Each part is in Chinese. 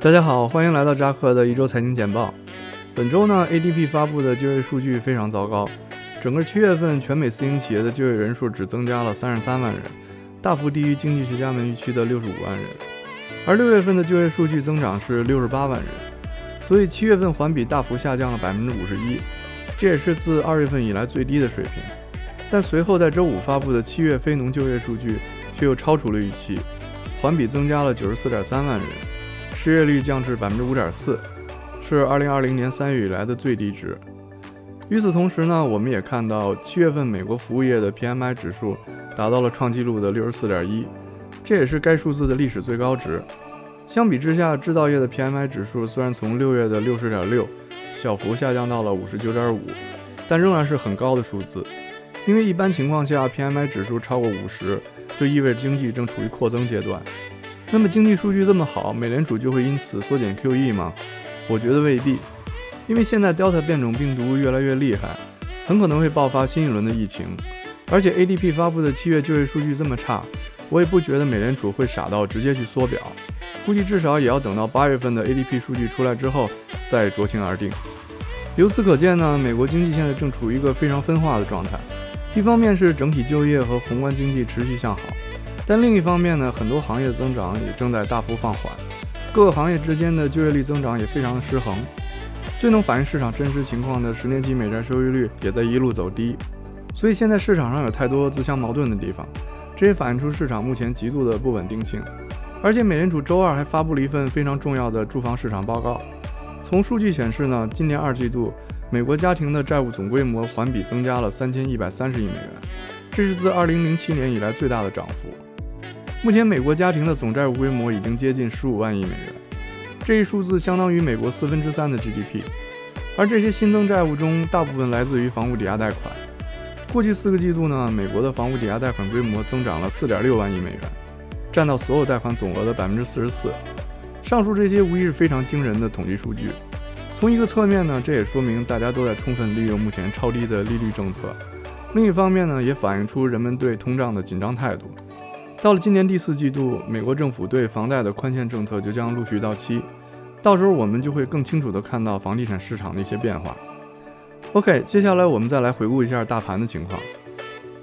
大家好，欢迎来到扎克的一周财经简报。本周呢，ADP 发布的就业数据非常糟糕，整个七月份全美私营企业的就业人数只增加了三十三万人，大幅低于经济学家们预期的六十五万人。而六月份的就业数据增长是六十八万人，所以七月份环比大幅下降了百分之五十一，这也是自二月份以来最低的水平。但随后在周五发布的七月非农就业数据却又超出了预期，环比增加了九十四点三万人，失业率降至百分之五点四。是二零二零年三月以来的最低值。与此同时呢，我们也看到七月份美国服务业的 PMI 指数达到了创纪录的六十四点一，这也是该数字的历史最高值。相比之下，制造业的 PMI 指数虽然从六月的六十点六小幅下降到了五十九点五，但仍然是很高的数字。因为一般情况下，PMI 指数超过五十，就意味着经济正处于扩增阶段。那么经济数据这么好，美联储就会因此缩减 QE 吗？我觉得未必，因为现在 Delta 变种病毒越来越厉害，很可能会爆发新一轮的疫情。而且 ADP 发布的七月就业数据这么差，我也不觉得美联储会傻到直接去缩表，估计至少也要等到八月份的 ADP 数据出来之后再酌情而定。由此可见呢，美国经济现在正处于一个非常分化的状态，一方面是整体就业和宏观经济持续向好，但另一方面呢，很多行业增长也正在大幅放缓。各个行业之间的就业率增长也非常的失衡，最能反映市场真实情况的十年期美债收益率也在一路走低，所以现在市场上有太多自相矛盾的地方，这也反映出市场目前极度的不稳定性。而且美联储周二还发布了一份非常重要的住房市场报告，从数据显示呢，今年二季度美国家庭的债务总规模环比增加了三千一百三十亿美元，这是自二零零七年以来最大的涨幅。目前，美国家庭的总债务规模已经接近十五万亿美元，这一数字相当于美国四分之三的 GDP。而这些新增债务中，大部分来自于房屋抵押贷款。过去四个季度呢，美国的房屋抵押贷款规模增长了四点六万亿美元，占到所有贷款总额的百分之四十四。上述这些无疑是非常惊人的统计数据。从一个侧面呢，这也说明大家都在充分利用目前超低的利率政策；另一方面呢，也反映出人们对通胀的紧张态度。到了今年第四季度，美国政府对房贷的宽限政策就将陆续到期，到时候我们就会更清楚地看到房地产市场的一些变化。OK，接下来我们再来回顾一下大盘的情况。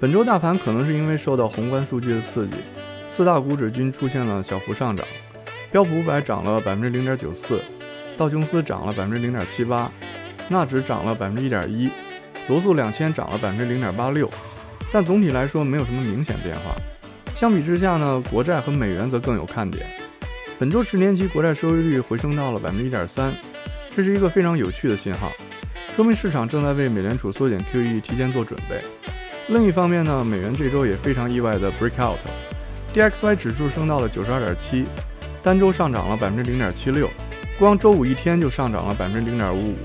本周大盘可能是因为受到宏观数据的刺激，四大股指均出现了小幅上涨，标普五百涨了百分之零点九四，道琼斯涨了百分之零点七八，纳指涨了百分之一点一，罗素两千涨了百分之零点八六，但总体来说没有什么明显变化。相比之下呢，国债和美元则更有看点。本周十年期国债收益率回升到了百分之一点三，这是一个非常有趣的信号，说明市场正在为美联储缩减 QE 提前做准备。另一方面呢，美元这周也非常意外的 break out，DXY 指数升到了九十二点七，单周上涨了百分之零点七六，光周五一天就上涨了百分之零点五五。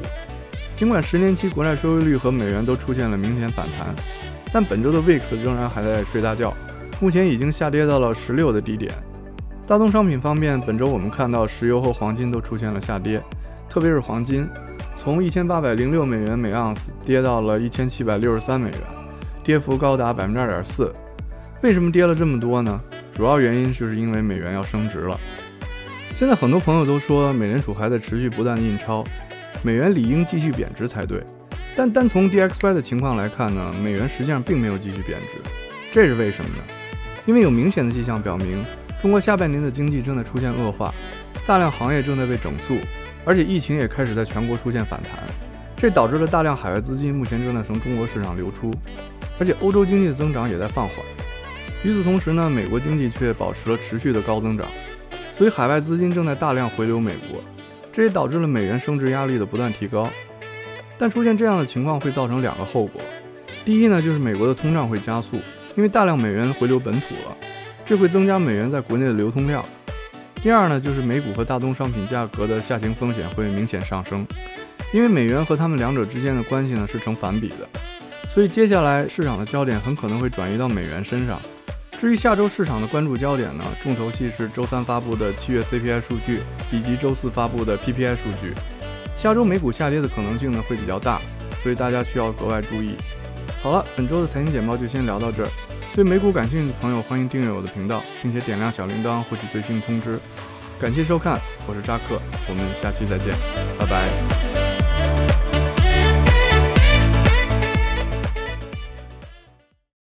尽管十年期国债收益率和美元都出现了明显反弹，但本周的 VIX 仍然还在睡大觉。目前已经下跌到了十六的低点。大宗商品方面，本周我们看到石油和黄金都出现了下跌，特别是黄金，从一千八百零六美元每盎司跌到了一千七百六十三美元，跌幅高达百分之二点四。为什么跌了这么多呢？主要原因就是因为美元要升值了。现在很多朋友都说美联储还在持续不断印钞，美元理应继续贬值才对。但单从 DXY 的情况来看呢，美元实际上并没有继续贬值，这是为什么呢？因为有明显的迹象表明，中国下半年的经济正在出现恶化，大量行业正在被整肃，而且疫情也开始在全国出现反弹，这导致了大量海外资金目前正在从中国市场流出，而且欧洲经济的增长也在放缓。与此同时呢，美国经济却保持了持续的高增长，所以海外资金正在大量回流美国，这也导致了美元升值压力的不断提高。但出现这样的情况会造成两个后果，第一呢，就是美国的通胀会加速。因为大量美元回流本土了，这会增加美元在国内的流通量。第二呢，就是美股和大宗商品价格的下行风险会明显上升，因为美元和它们两者之间的关系呢是成反比的，所以接下来市场的焦点很可能会转移到美元身上。至于下周市场的关注焦点呢，重头戏是周三发布的七月 CPI 数据以及周四发布的 PPI 数据。下周美股下跌的可能性呢会比较大，所以大家需要格外注意。好了，本周的财经简报就先聊到这儿。对美股感兴趣的朋友，欢迎订阅我的频道，并且点亮小铃铛获取最新通知。感谢收看。我。是扎克，我们下期再见，拜拜。